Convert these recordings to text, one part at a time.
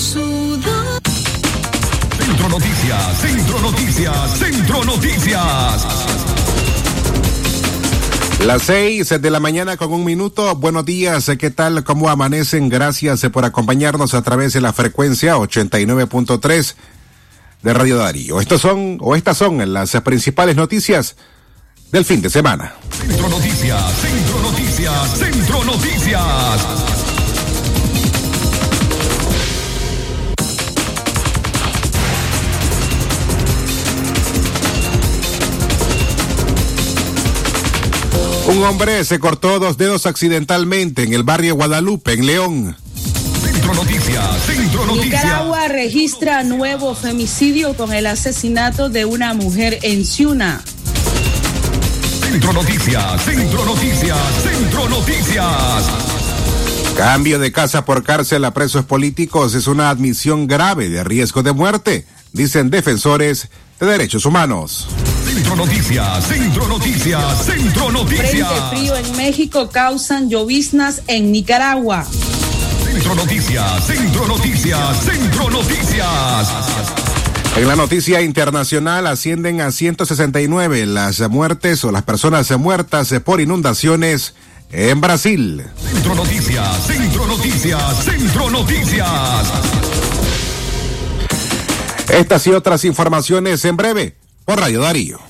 sudor. Centro Noticias, Centro Noticias, Centro Noticias. Las seis de la mañana con un minuto. Buenos días, ¿qué tal? ¿Cómo amanecen? Gracias por acompañarnos a través de la frecuencia 89.3 de Radio Darío. Estos son, o estas son las principales noticias del fin de semana. Centro Noticias, Centro Noticias, Centro Noticias. Un hombre se cortó dos dedos accidentalmente en el barrio Guadalupe, en León. Centro Noticias, Centro Noticias. Nicaragua registra nuevo femicidio con el asesinato de una mujer en Ciuna. Centro Noticias, Centro Noticias, Centro Noticias. Cambio de casa por cárcel a presos políticos es una admisión grave de riesgo de muerte, dicen defensores de derechos humanos. Centro Noticias, Centro Noticias, Centro Noticias. Frente frío en México causan lloviznas en Nicaragua. Centro Noticias, Centro Noticias, Centro Noticias. En la noticia internacional ascienden a 169 las muertes o las personas muertas por inundaciones en Brasil. Centro Noticias, Centro Noticias, Centro Noticias. Estas y otras informaciones en breve por Radio Darío.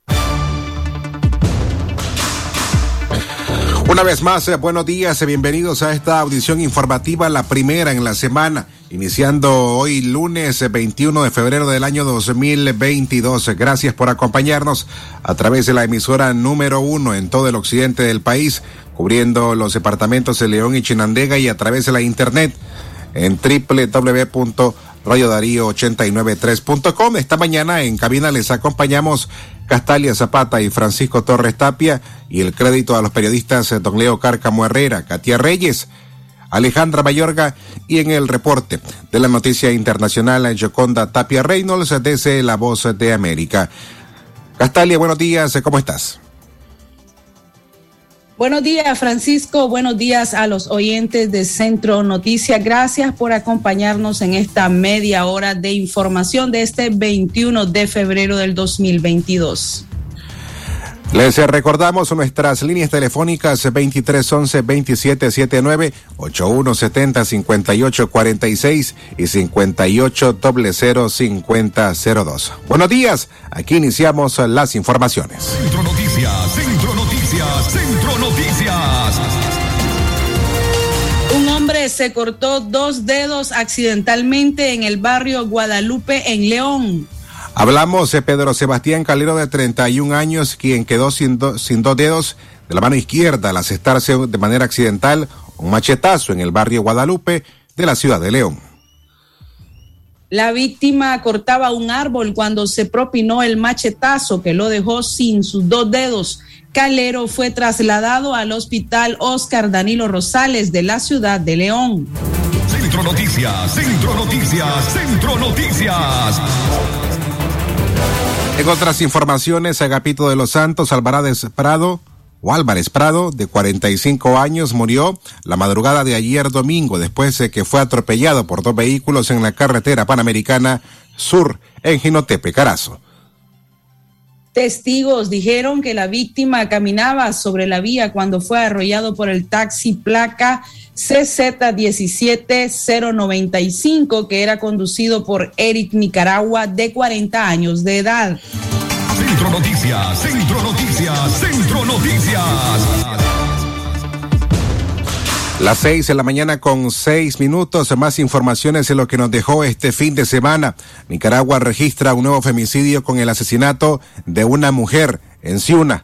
Una vez más, eh, buenos días, eh, bienvenidos a esta audición informativa, la primera en la semana, iniciando hoy lunes eh, 21 de febrero del año 2022. Gracias por acompañarnos a través de la emisora número uno en todo el occidente del país, cubriendo los departamentos de León y Chinandega y a través de la internet en www.radiodarío893.com. Esta mañana en cabina les acompañamos Castalia Zapata y Francisco Torres Tapia y el crédito a los periodistas eh, Don Leo Cárcamo Herrera, Katia Reyes, Alejandra Mayorga y en el reporte de la noticia internacional Joconda Tapia Reynolds desde La Voz de América. Castalia, buenos días, ¿cómo estás? Buenos días, Francisco. Buenos días a los oyentes de Centro Noticias. Gracias por acompañarnos en esta media hora de información de este 21 de febrero del 2022. Les recordamos nuestras líneas telefónicas 2311-2779, 8170-5846 y 5800-5002. Buenos días, aquí iniciamos las informaciones. Centro Noticias, Centro Noticias, Centro se cortó dos dedos accidentalmente en el barrio Guadalupe, en León. Hablamos de Pedro Sebastián Calero de 31 años, quien quedó sin, sin dos dedos de la mano izquierda al asestarse de manera accidental un machetazo en el barrio Guadalupe de la ciudad de León. La víctima cortaba un árbol cuando se propinó el machetazo que lo dejó sin sus dos dedos. Calero fue trasladado al hospital Oscar Danilo Rosales de la ciudad de León. Centro Noticias, Centro Noticias, Centro Noticias. En otras informaciones, Agapito de los Santos Alvarez Prado o Álvarez Prado, de 45 años, murió la madrugada de ayer domingo después de que fue atropellado por dos vehículos en la carretera panamericana sur en Jinotepe, Carazo. Testigos dijeron que la víctima caminaba sobre la vía cuando fue arrollado por el taxi placa CZ17095 que era conducido por Eric Nicaragua de 40 años de edad. Centro Noticias, Centro Noticias, Centro Noticias. Las seis de la mañana con seis minutos. Más informaciones de lo que nos dejó este fin de semana. Nicaragua registra un nuevo femicidio con el asesinato de una mujer en Ciuna.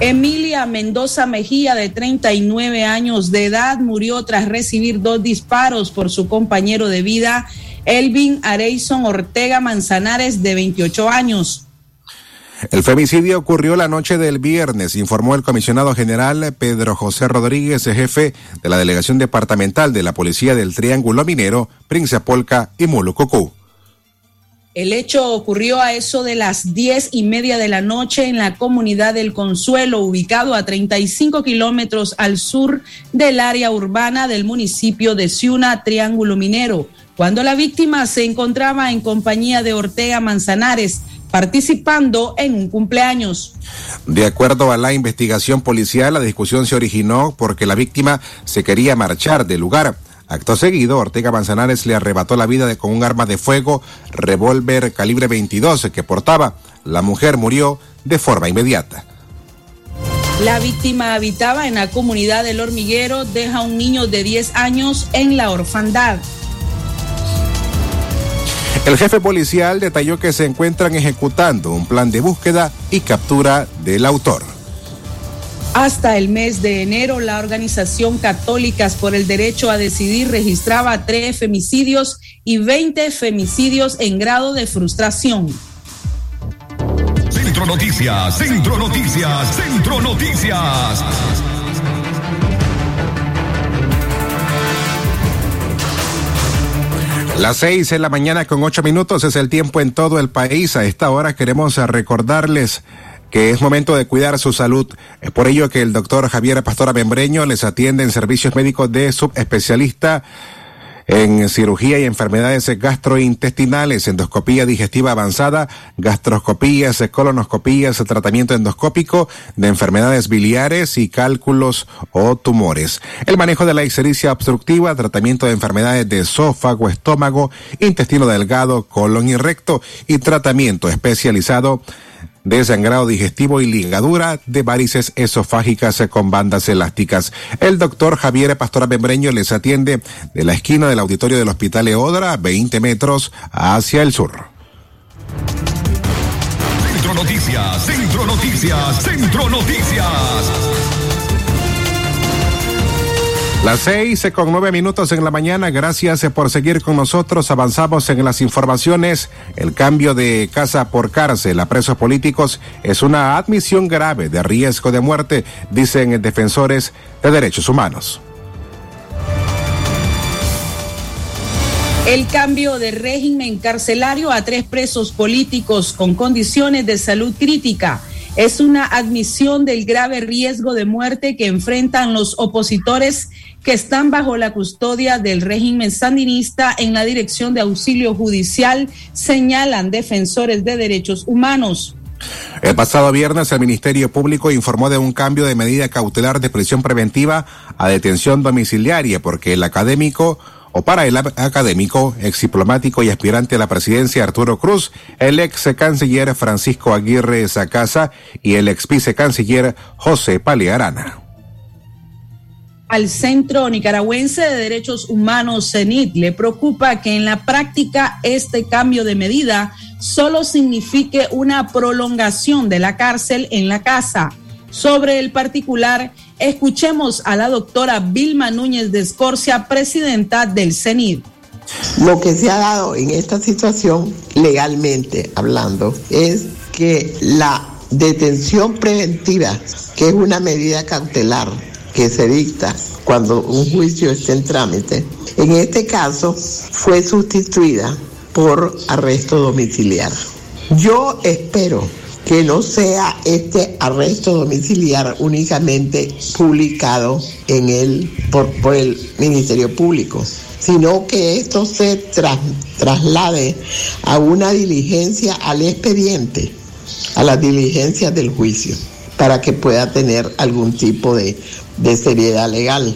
Emilia Mendoza Mejía, de 39 años de edad, murió tras recibir dos disparos por su compañero de vida, Elvin Areison Ortega Manzanares, de 28 años. El femicidio ocurrió la noche del viernes, informó el comisionado general Pedro José Rodríguez, jefe de la delegación departamental de la Policía del Triángulo Minero, Prince Polca y Mulucucú. El hecho ocurrió a eso de las diez y media de la noche en la comunidad del Consuelo, ubicado a 35 kilómetros al sur del área urbana del municipio de Ciuna, Triángulo Minero, cuando la víctima se encontraba en compañía de Ortega Manzanares, participando en un cumpleaños. De acuerdo a la investigación policial, la discusión se originó porque la víctima se quería marchar del lugar. Acto seguido, Ortega Manzanares le arrebató la vida con un arma de fuego, revólver calibre 22 que portaba. La mujer murió de forma inmediata. La víctima habitaba en la comunidad del hormiguero, deja un niño de 10 años en la orfandad. El jefe policial detalló que se encuentran ejecutando un plan de búsqueda y captura del autor. Hasta el mes de enero, la Organización Católicas por el Derecho a Decidir registraba tres femicidios y 20 femicidios en grado de frustración. Centro Noticias, Centro Noticias, Centro Noticias. Las seis en la mañana con ocho minutos es el tiempo en todo el país. A esta hora queremos recordarles que es momento de cuidar su salud. Es por ello que el doctor Javier Pastora Membreño les atiende en servicios médicos de subespecialista en cirugía y enfermedades gastrointestinales, endoscopía digestiva avanzada, gastroscopías, colonoscopías, tratamiento endoscópico de enfermedades biliares y cálculos o tumores. El manejo de la ictericia obstructiva, tratamiento de enfermedades de esófago, estómago, intestino delgado, colon y recto y tratamiento especializado de sangrado digestivo y ligadura de varices esofágicas con bandas elásticas. El doctor Javier Pastora Membreño les atiende de la esquina del auditorio del Hospital Eodra, 20 metros hacia el sur. Centro Noticias, Centro Noticias, Centro Noticias. Las seis con nueve minutos en la mañana. Gracias por seguir con nosotros. Avanzamos en las informaciones. El cambio de casa por cárcel a presos políticos es una admisión grave de riesgo de muerte, dicen defensores de derechos humanos. El cambio de régimen carcelario a tres presos políticos con condiciones de salud crítica es una admisión del grave riesgo de muerte que enfrentan los opositores que están bajo la custodia del régimen sandinista en la Dirección de Auxilio Judicial, señalan defensores de derechos humanos. El pasado viernes el Ministerio Público informó de un cambio de medida cautelar de prisión preventiva a detención domiciliaria porque el académico o para el académico, ex diplomático y aspirante a la presidencia Arturo Cruz, el ex canciller Francisco Aguirre Sacasa y el ex vicecanciller José Palearana al Centro Nicaragüense de Derechos Humanos, CENIT, le preocupa que en la práctica este cambio de medida solo signifique una prolongación de la cárcel en la casa. Sobre el particular, escuchemos a la doctora Vilma Núñez de Escorcia, presidenta del CENIT. Lo que se ha dado en esta situación, legalmente hablando, es que la detención preventiva, que es una medida cautelar, que se dicta cuando un juicio esté en trámite, en este caso fue sustituida por arresto domiciliar. Yo espero que no sea este arresto domiciliar únicamente publicado en el, por, el Ministerio Público, sino que esto se traslade a una diligencia al expediente, a las diligencias del juicio, para que pueda tener algún tipo de de seriedad legal.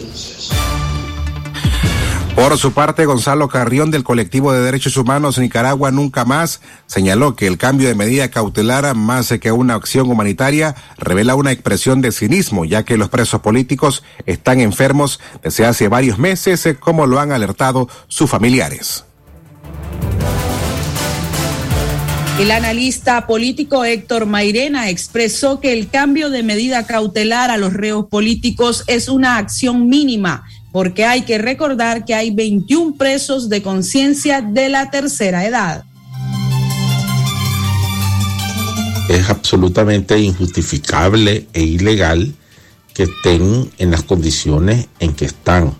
Por su parte, Gonzalo Carrión del colectivo de derechos humanos Nicaragua Nunca Más señaló que el cambio de medida cautelar, más que una acción humanitaria, revela una expresión de cinismo, ya que los presos políticos están enfermos desde hace varios meses, como lo han alertado sus familiares. El analista político Héctor Mairena expresó que el cambio de medida cautelar a los reos políticos es una acción mínima, porque hay que recordar que hay 21 presos de conciencia de la tercera edad. Es absolutamente injustificable e ilegal que estén en las condiciones en que están.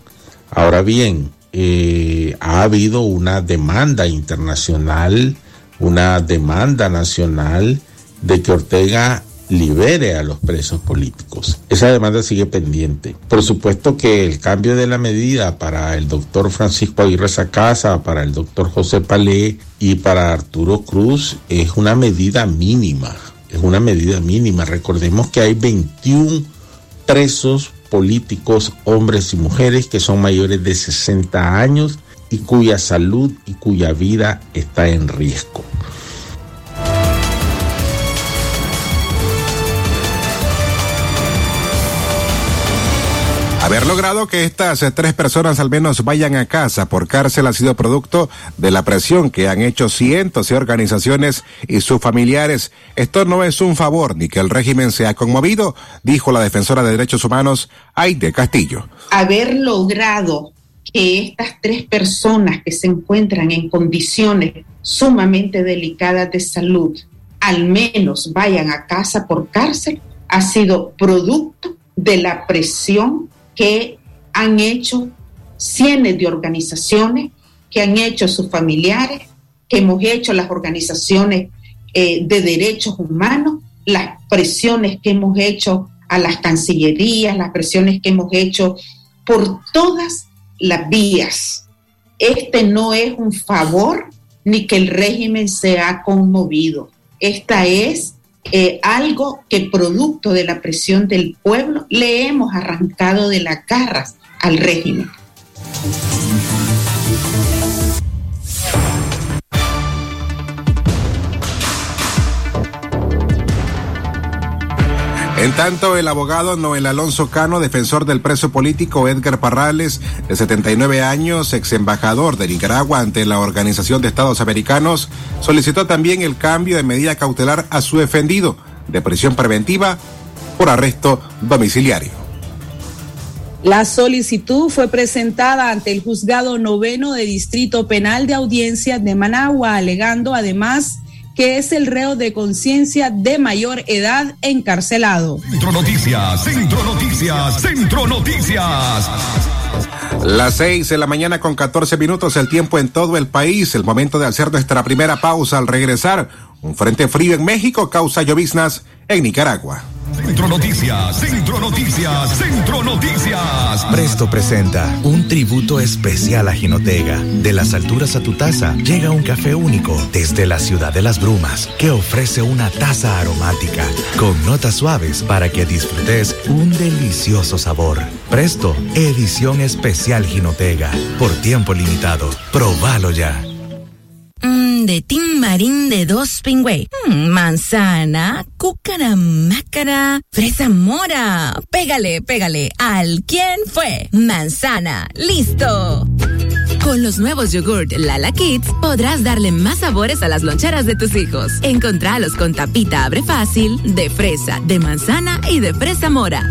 Ahora bien, eh, ha habido una demanda internacional una demanda nacional de que Ortega libere a los presos políticos. Esa demanda sigue pendiente. Por supuesto que el cambio de la medida para el doctor Francisco Aguirre Sacasa, para el doctor José Palé y para Arturo Cruz es una medida mínima. Es una medida mínima. Recordemos que hay 21 presos políticos, hombres y mujeres, que son mayores de 60 años y cuya salud y cuya vida está en riesgo. Haber logrado que estas tres personas al menos vayan a casa por cárcel ha sido producto de la presión que han hecho cientos de organizaciones y sus familiares. Esto no es un favor ni que el régimen se ha conmovido, dijo la defensora de derechos humanos Aide Castillo. Haber logrado que estas tres personas que se encuentran en condiciones sumamente delicadas de salud al menos vayan a casa por cárcel ha sido producto de la presión que han hecho cientos de organizaciones, que han hecho sus familiares, que hemos hecho las organizaciones eh, de derechos humanos, las presiones que hemos hecho a las cancillerías, las presiones que hemos hecho por todas las vías. Este no es un favor ni que el régimen se ha conmovido. Esta es algo que producto de la presión del pueblo le hemos arrancado de las garras al régimen. En tanto, el abogado Noel Alonso Cano, defensor del preso político Edgar Parrales, de 79 años, ex embajador de Nicaragua ante la Organización de Estados Americanos, solicitó también el cambio de medida cautelar a su defendido de prisión preventiva por arresto domiciliario. La solicitud fue presentada ante el juzgado noveno de Distrito Penal de Audiencia de Managua, alegando además que es el reo de conciencia de mayor edad encarcelado. Centro Noticias, Centro Noticias, Centro Noticias. Las seis de la mañana con 14 minutos, el tiempo en todo el país, el momento de hacer nuestra primera pausa al regresar. Un frente frío en México causa lloviznas en Nicaragua. Centro Noticias, Centro Noticias, Centro Noticias. Presto presenta un tributo especial a Jinotega. De las alturas a tu taza llega un café único desde la ciudad de las brumas que ofrece una taza aromática con notas suaves para que disfrutes un delicioso sabor. Presto, edición especial Jinotega. Por tiempo limitado. Probalo ya. De Tim Marín de dos pingüe. Mm, manzana, cúcara, mácara, fresa mora. Pégale, pégale. ¿Al quién fue? Manzana. ¡Listo! Con los nuevos yogurt Lala Kids podrás darle más sabores a las loncheras de tus hijos. Encontralos con tapita abre fácil, de fresa, de manzana y de fresa mora.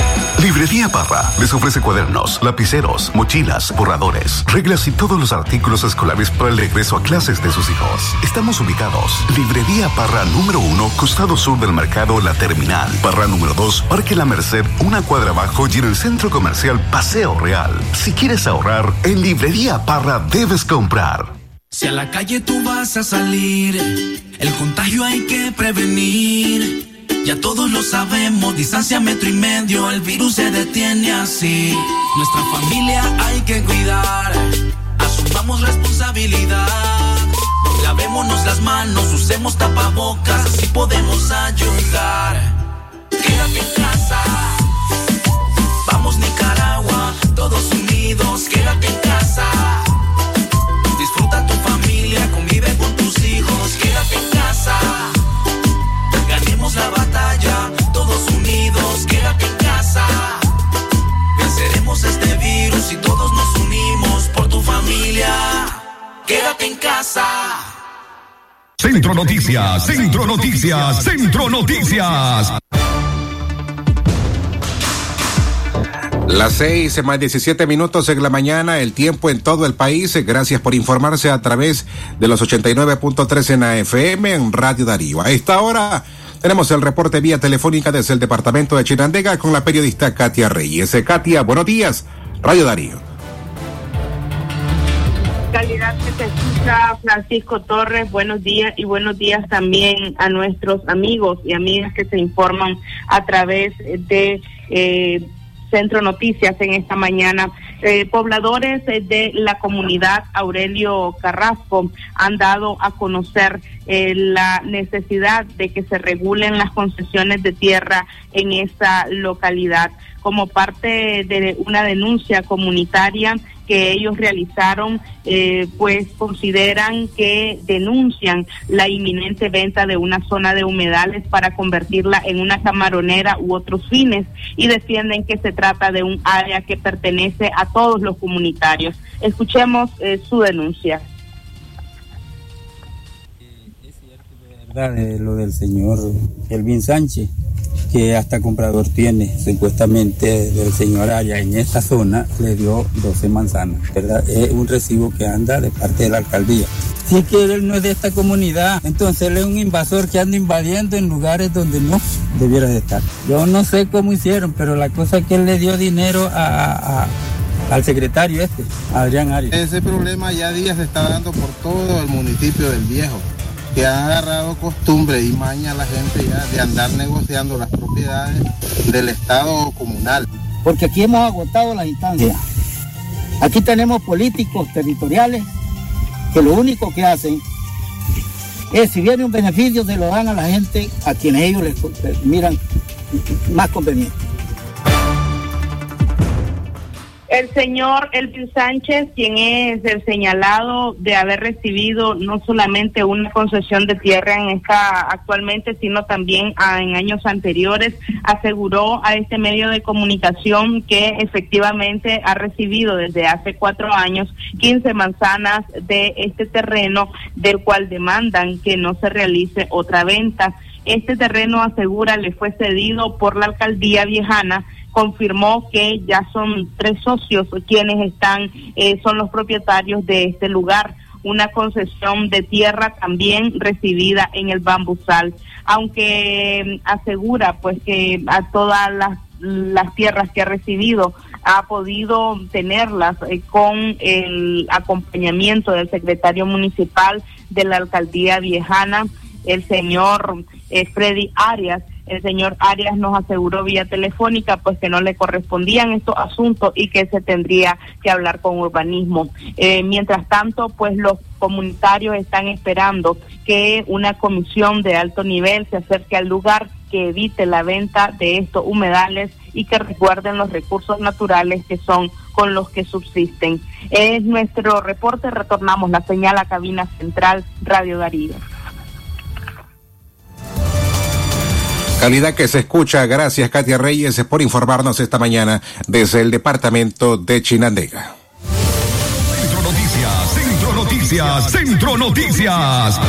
Librería Parra les ofrece cuadernos, lapiceros, mochilas, borradores, reglas y todos los artículos escolares para el regreso a clases de sus hijos. Estamos ubicados. Librería Parra número uno, costado sur del mercado La Terminal. Parra número dos, Parque La Merced, una cuadra abajo y en el centro comercial Paseo Real. Si quieres ahorrar, en Librería Parra debes comprar. Si a la calle tú vas a salir, el contagio hay que prevenir. Ya todos lo sabemos, distancia metro y medio, el virus se detiene así. Nuestra familia hay que cuidar, asumamos responsabilidad. La Lavémonos las manos, usemos tapabocas, así podemos ayudar. Quédate en casa. Vamos Nicaragua, todos unidos, quédate en casa. Disfruta tu familia, convive con tus hijos, quédate en casa. Centro Noticias, Centro Noticias, Centro Noticias. Las seis más 17 minutos en la mañana, el tiempo en todo el país. Gracias por informarse a través de los 89.3 en AFM en Radio Darío. A esta hora tenemos el reporte vía telefónica desde el departamento de Chinandega con la periodista Katia Reyes. Katia, buenos días. Radio Darío. Calidad que te escucha Francisco Torres, buenos días y buenos días también a nuestros amigos y amigas que se informan a través de eh, Centro Noticias en esta mañana. Eh, pobladores eh, de la comunidad Aurelio Carrasco han dado a conocer eh, la necesidad de que se regulen las concesiones de tierra en esa localidad como parte de una denuncia comunitaria que ellos realizaron, eh, pues consideran que denuncian la inminente venta de una zona de humedales para convertirla en una camaronera u otros fines y defienden que se trata de un área que pertenece a todos los comunitarios. Escuchemos eh, su denuncia. De lo del señor Elvin Sánchez, que hasta comprador tiene, supuestamente del señor Arias en esta zona le dio 12 manzanas, ¿verdad? Es un recibo que anda de parte de la alcaldía. Si que él no es de esta comunidad, entonces él es un invasor que anda invadiendo en lugares donde no debiera de estar. Yo no sé cómo hicieron, pero la cosa es que él le dio dinero a al secretario este, Adrián Arias. Ese problema ya días se está dando por todo el municipio del Viejo que ha agarrado costumbre y maña a la gente ya de andar negociando las propiedades del Estado comunal. Porque aquí hemos agotado las instancias. Aquí tenemos políticos territoriales que lo único que hacen es, si viene un beneficio, se lo dan a la gente a quienes ellos les miran más conveniente. El señor Elvin Sánchez, quien es el señalado de haber recibido no solamente una concesión de tierra en esta actualmente, sino también en años anteriores, aseguró a este medio de comunicación que efectivamente ha recibido desde hace cuatro años 15 manzanas de este terreno, del cual demandan que no se realice otra venta. Este terreno, asegura, le fue cedido por la alcaldía viejana confirmó que ya son tres socios quienes están, eh, son los propietarios de este lugar. Una concesión de tierra también recibida en el bambusal, aunque mm, asegura pues que a todas las, tierras que ha recibido ha podido tenerlas eh, con el acompañamiento del secretario municipal de la alcaldía viejana, el señor eh, Freddy Arias, el señor Arias nos aseguró vía telefónica pues que no le correspondían estos asuntos y que se tendría que hablar con urbanismo. Eh, mientras tanto, pues los comunitarios están esperando que una comisión de alto nivel se acerque al lugar que evite la venta de estos humedales y que recuerden los recursos naturales que son con los que subsisten. Es nuestro reporte, retornamos la señal a cabina central Radio Darío. Calidad que se escucha. Gracias, Katia Reyes, por informarnos esta mañana desde el departamento de Chinandega. Centro Noticias, Centro Noticias, Centro Noticias.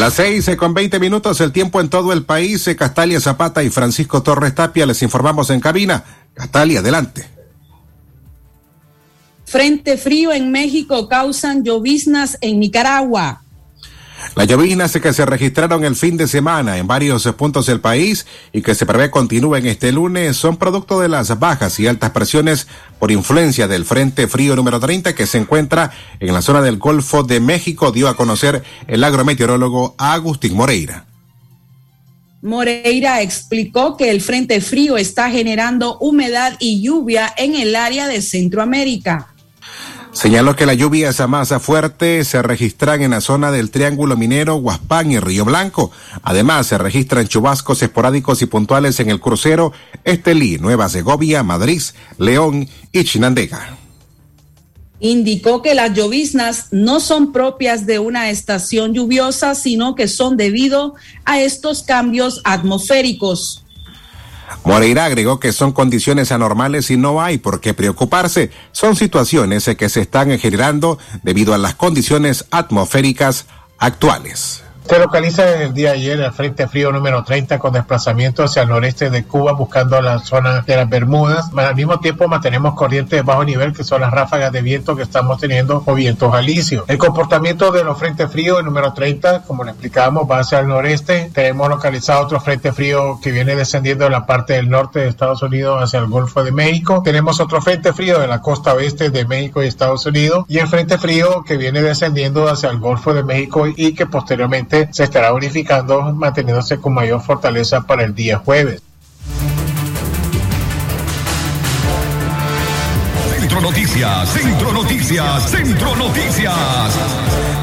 Las seis con veinte minutos, el tiempo en todo el país. Castalia Zapata y Francisco Torres Tapia les informamos en cabina. Castalia, adelante. Frente frío en México causan lloviznas en Nicaragua. Las lloviznas que se registraron el fin de semana en varios puntos del país y que se prevé continúen este lunes son producto de las bajas y altas presiones por influencia del Frente Frío número 30 que se encuentra en la zona del Golfo de México, dio a conocer el agrometeorólogo Agustín Moreira. Moreira explicó que el Frente Frío está generando humedad y lluvia en el área de Centroamérica Señaló que las lluvias a más fuerte se registran en la zona del Triángulo Minero, Huaspán y Río Blanco. Además, se registran chubascos esporádicos y puntuales en el crucero Estelí, Nueva Segovia, Madrid, León y Chinandega. Indicó que las lloviznas no son propias de una estación lluviosa, sino que son debido a estos cambios atmosféricos. Moreira agregó que son condiciones anormales y no hay por qué preocuparse. Son situaciones que se están generando debido a las condiciones atmosféricas actuales. Se localiza el día de ayer el Frente Frío número 30 con desplazamiento hacia el noreste de Cuba buscando la zona de las Bermudas. Al mismo tiempo mantenemos corrientes de bajo nivel que son las ráfagas de viento que estamos teniendo o vientos alisios. El comportamiento de los Frente Frío número 30, como le explicábamos, va hacia el noreste. Tenemos localizado otro Frente Frío que viene descendiendo de la parte del norte de Estados Unidos hacia el Golfo de México. Tenemos otro Frente Frío de la costa oeste de México y Estados Unidos y el Frente Frío que viene descendiendo hacia el Golfo de México y que posteriormente se estará unificando, manteniéndose con mayor fortaleza para el día jueves. Centro Noticias, Centro Noticias, Centro Noticias.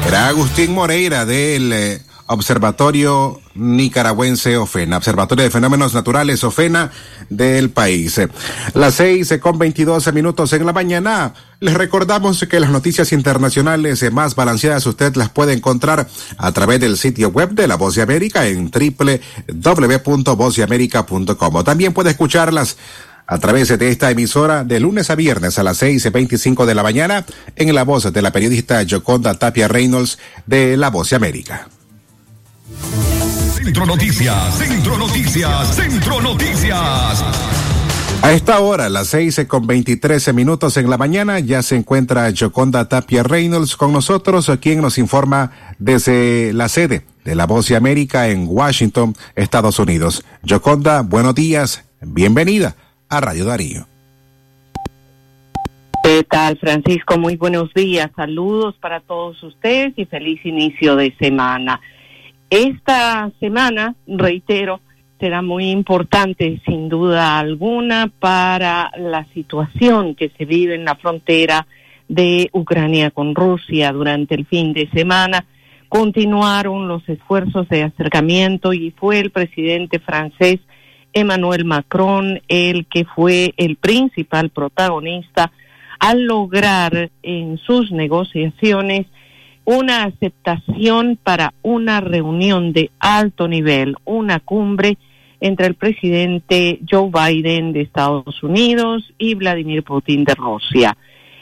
Era Agustín Moreira del eh, Observatorio Nicaragüense OFENA, Observatorio de Fenómenos Naturales OFENA del país. Las seis con veintidós minutos en la mañana. Les recordamos que las noticias internacionales más balanceadas usted las puede encontrar a través del sitio web de La Voz de América en www.vozdeamerica.com. También puede escucharlas a través de esta emisora de lunes a viernes a las seis y veinticinco de la mañana en la voz de la periodista Joconda Tapia Reynolds de La Voz de América. Centro Noticias, Centro Noticias, Centro Noticias. A esta hora, las seis con veintitrés minutos en la mañana, ya se encuentra Joconda Tapia Reynolds con nosotros, quien nos informa desde la sede de La Voz de América en Washington, Estados Unidos. Joconda, buenos días, bienvenida a Radio Darío. ¿Qué tal, Francisco? Muy buenos días. Saludos para todos ustedes y feliz inicio de semana. Esta semana, reitero, será muy importante, sin duda alguna, para la situación que se vive en la frontera de Ucrania con Rusia durante el fin de semana. Continuaron los esfuerzos de acercamiento y fue el presidente francés Emmanuel Macron el que fue el principal protagonista al lograr en sus negociaciones una aceptación para una reunión de alto nivel, una cumbre entre el presidente Joe Biden de Estados Unidos y Vladimir Putin de Rusia.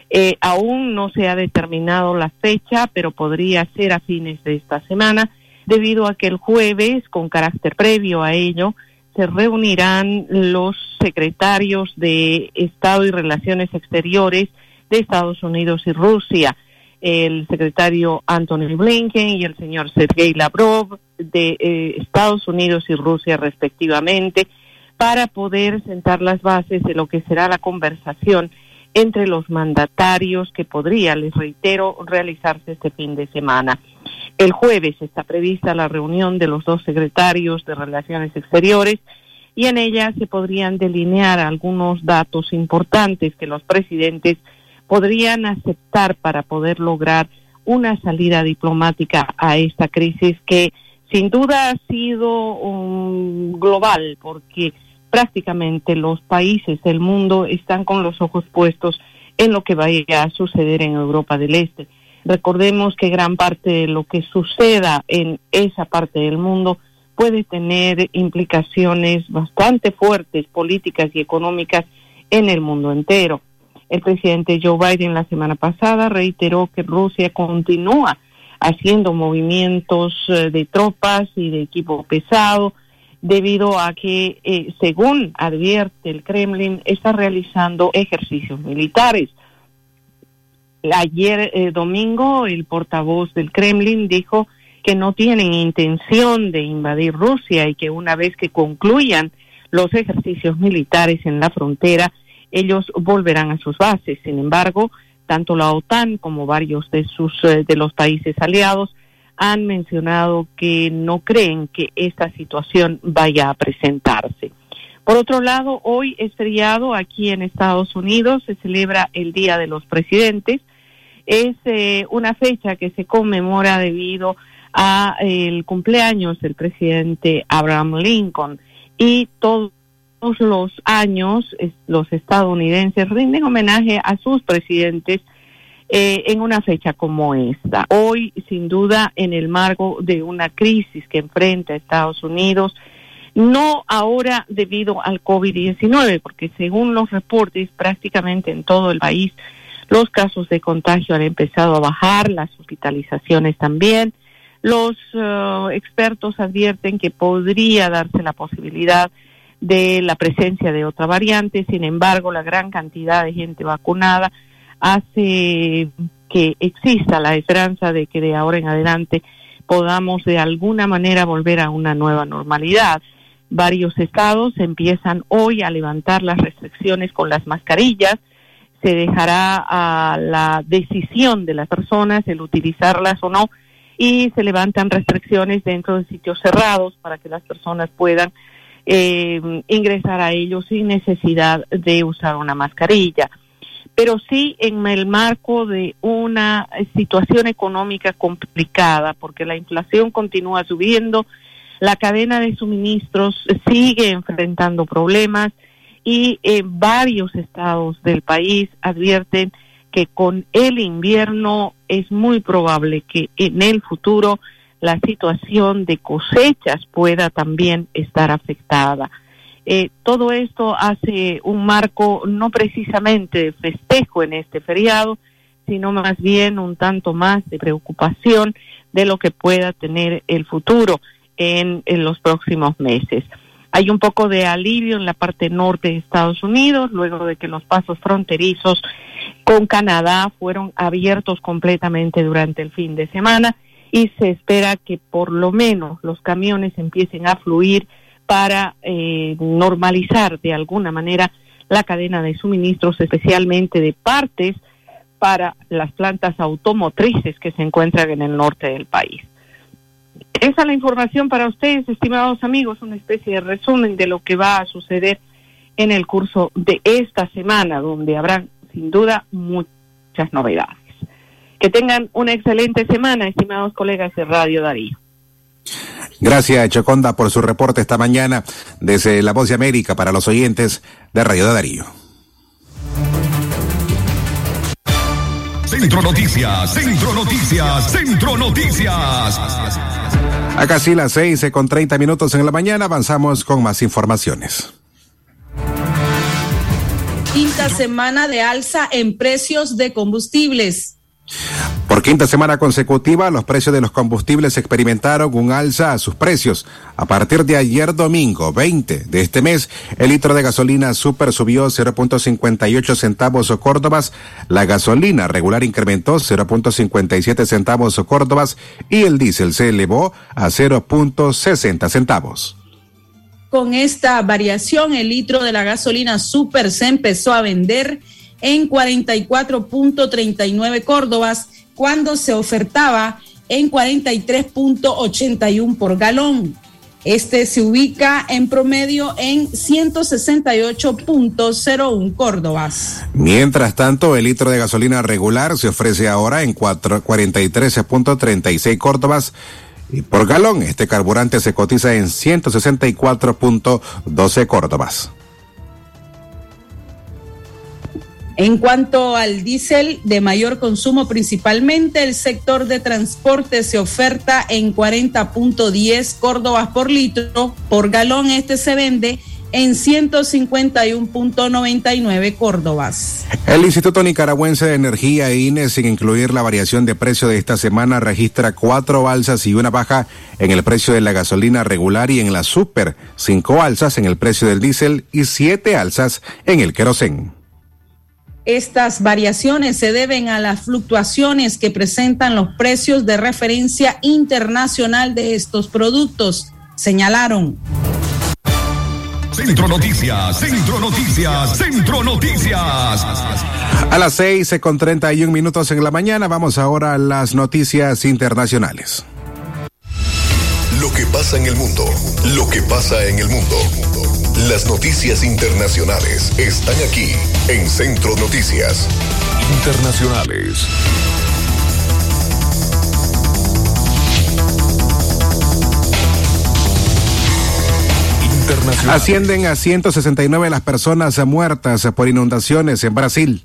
Eh, aún no se ha determinado la fecha, pero podría ser a fines de esta semana, debido a que el jueves, con carácter previo a ello, se reunirán los secretarios de Estado y Relaciones Exteriores de Estados Unidos y Rusia el secretario Anthony Blinken y el señor Sergei Lavrov de eh, Estados Unidos y Rusia respectivamente para poder sentar las bases de lo que será la conversación entre los mandatarios que podría, les reitero, realizarse este fin de semana. El jueves está prevista la reunión de los dos secretarios de Relaciones Exteriores y en ella se podrían delinear algunos datos importantes que los presidentes podrían aceptar para poder lograr una salida diplomática a esta crisis que sin duda ha sido global porque prácticamente los países del mundo están con los ojos puestos en lo que vaya a suceder en Europa del Este. Recordemos que gran parte de lo que suceda en esa parte del mundo puede tener implicaciones bastante fuertes políticas y económicas en el mundo entero. El presidente Joe Biden la semana pasada reiteró que Rusia continúa haciendo movimientos eh, de tropas y de equipo pesado debido a que, eh, según advierte el Kremlin, está realizando ejercicios militares. Ayer eh, domingo, el portavoz del Kremlin dijo que no tienen intención de invadir Rusia y que una vez que concluyan los ejercicios militares en la frontera, ellos volverán a sus bases. Sin embargo, tanto la OTAN como varios de sus eh, de los países aliados han mencionado que no creen que esta situación vaya a presentarse. Por otro lado, hoy es feriado aquí en Estados Unidos, se celebra el Día de los Presidentes. Es eh, una fecha que se conmemora debido a el cumpleaños del presidente Abraham Lincoln y todos los años los estadounidenses rinden homenaje a sus presidentes eh, en una fecha como esta. Hoy, sin duda, en el marco de una crisis que enfrenta Estados Unidos, no ahora debido al COVID-19, porque según los reportes prácticamente en todo el país, los casos de contagio han empezado a bajar, las hospitalizaciones también. Los eh, expertos advierten que podría darse la posibilidad de la presencia de otra variante, sin embargo, la gran cantidad de gente vacunada hace que exista la esperanza de que de ahora en adelante podamos de alguna manera volver a una nueva normalidad. Varios estados empiezan hoy a levantar las restricciones con las mascarillas. Se dejará a la decisión de las personas el utilizarlas o no y se levantan restricciones dentro de sitios cerrados para que las personas puedan eh, ingresar a ellos sin necesidad de usar una mascarilla. Pero sí en el marco de una situación económica complicada, porque la inflación continúa subiendo, la cadena de suministros sigue enfrentando problemas y en varios estados del país advierten que con el invierno es muy probable que en el futuro la situación de cosechas pueda también estar afectada. Eh, todo esto hace un marco no precisamente de festejo en este feriado, sino más bien un tanto más de preocupación de lo que pueda tener el futuro en, en los próximos meses. Hay un poco de alivio en la parte norte de Estados Unidos, luego de que los pasos fronterizos con Canadá fueron abiertos completamente durante el fin de semana y se espera que por lo menos los camiones empiecen a fluir para eh, normalizar de alguna manera la cadena de suministros, especialmente de partes para las plantas automotrices que se encuentran en el norte del país. Esa es la información para ustedes, estimados amigos, una especie de resumen de lo que va a suceder en el curso de esta semana, donde habrán sin duda muchas novedades. Que tengan una excelente semana, estimados colegas de Radio Darío. Gracias, Choconda, por su reporte esta mañana desde La Voz de América para los oyentes de Radio Darío. Centro Noticias, Centro Noticias, Centro Noticias. Acá sí las seis con treinta minutos en la mañana avanzamos con más informaciones. Quinta semana de alza en precios de combustibles. Por quinta semana consecutiva, los precios de los combustibles experimentaron un alza a sus precios. A partir de ayer domingo 20 de este mes, el litro de gasolina super subió 0.58 centavos o córdobas, la gasolina regular incrementó 0.57 centavos o córdobas y el diésel se elevó a 0.60 centavos. Con esta variación, el litro de la gasolina super se empezó a vender en 44.39 córdobas cuando se ofertaba en 43.81 por galón. Este se ubica en promedio en 168.01 córdobas. Mientras tanto, el litro de gasolina regular se ofrece ahora en 43.36 córdobas. Y por galón, este carburante se cotiza en 164.12 córdobas. En cuanto al diésel de mayor consumo, principalmente el sector de transporte se oferta en 40.10 córdobas por litro. Por galón este se vende en 151.99 córdobas. El Instituto Nicaragüense de Energía, INE, sin incluir la variación de precio de esta semana, registra cuatro alzas y una baja en el precio de la gasolina regular y en la super, cinco alzas en el precio del diésel y siete alzas en el querosén. Estas variaciones se deben a las fluctuaciones que presentan los precios de referencia internacional de estos productos, señalaron. Centro Noticias, Centro Noticias, Centro Noticias. A las seis con treinta y un minutos en la mañana vamos ahora a las noticias internacionales. Lo que pasa en el mundo, lo que pasa en el mundo. Las noticias internacionales están aquí en Centro Noticias Internacionales. Ascienden a 169 las personas muertas por inundaciones en Brasil.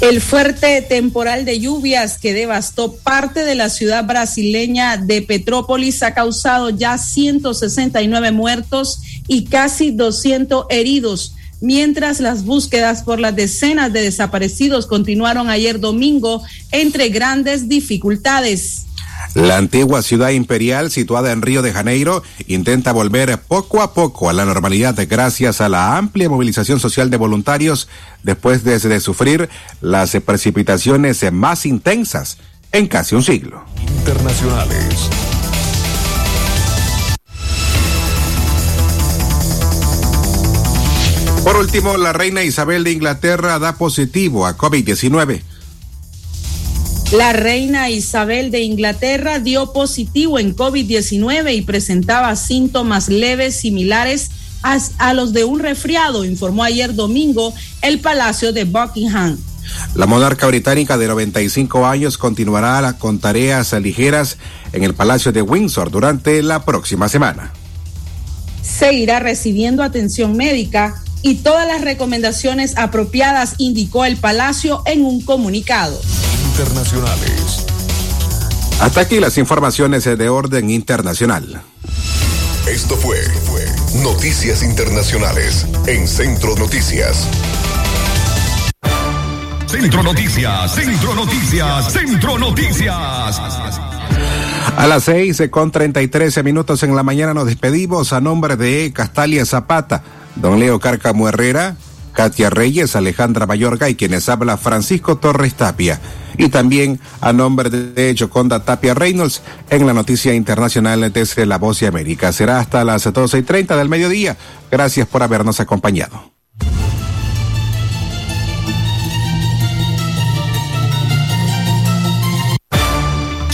El fuerte temporal de lluvias que devastó parte de la ciudad brasileña de Petrópolis ha causado ya 169 muertos y casi 200 heridos, mientras las búsquedas por las decenas de desaparecidos continuaron ayer domingo entre grandes dificultades. La antigua ciudad imperial, situada en Río de Janeiro, intenta volver poco a poco a la normalidad gracias a la amplia movilización social de voluntarios después de, de sufrir las precipitaciones más intensas en casi un siglo. Internacionales. Por último, la reina Isabel de Inglaterra da positivo a COVID-19. La reina Isabel de Inglaterra dio positivo en COVID-19 y presentaba síntomas leves similares a, a, los de un resfriado, informó ayer domingo el Palacio de Buckingham. La monarca británica de 95 años continuará con tareas ligeras en el Palacio de Windsor durante la próxima semana. Seguirá recibiendo atención médica y todas las recomendaciones apropiadas, indicó el Palacio en un comunicado. Internacionales. Hasta aquí las informaciones de orden internacional. Esto fue, fue Noticias Internacionales en Centro Noticias. Centro Noticias, Centro Noticias, Centro Noticias. A las seis con treinta y trece minutos en la mañana nos despedimos a nombre de Castalia Zapata, don Leo Cárcamo Herrera, Katia Reyes, Alejandra Mayorga y quienes habla Francisco Torres Tapia. Y también a nombre de Joconda Tapia Reynolds en la noticia internacional desde La Voz de América. Será hasta las doce y treinta del mediodía. Gracias por habernos acompañado.